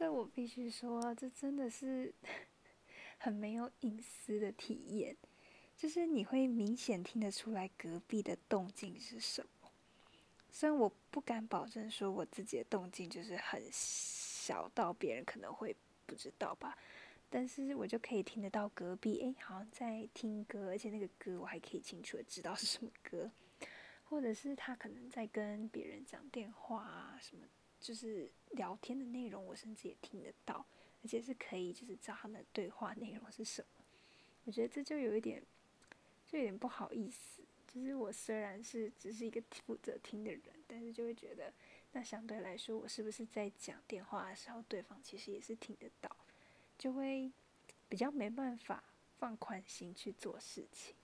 这我必须说，这真的是 很没有隐私的体验。就是你会明显听得出来隔壁的动静是什么，虽然我不敢保证说我自己的动静就是很小到别人可能会不知道吧，但是我就可以听得到隔壁诶，好像在听歌，而且那个歌我还可以清楚的知道是什么歌，或者是他可能在跟别人讲电话啊什么，就是聊天的内容，我甚至也听得到，而且是可以就是知道他们的对话内容是什么，我觉得这就有一点。就有点不好意思，就是我虽然是只是一个负责听的人，但是就会觉得，那相对来说，我是不是在讲电话的时候，对方其实也是听得到，就会比较没办法放宽心去做事情。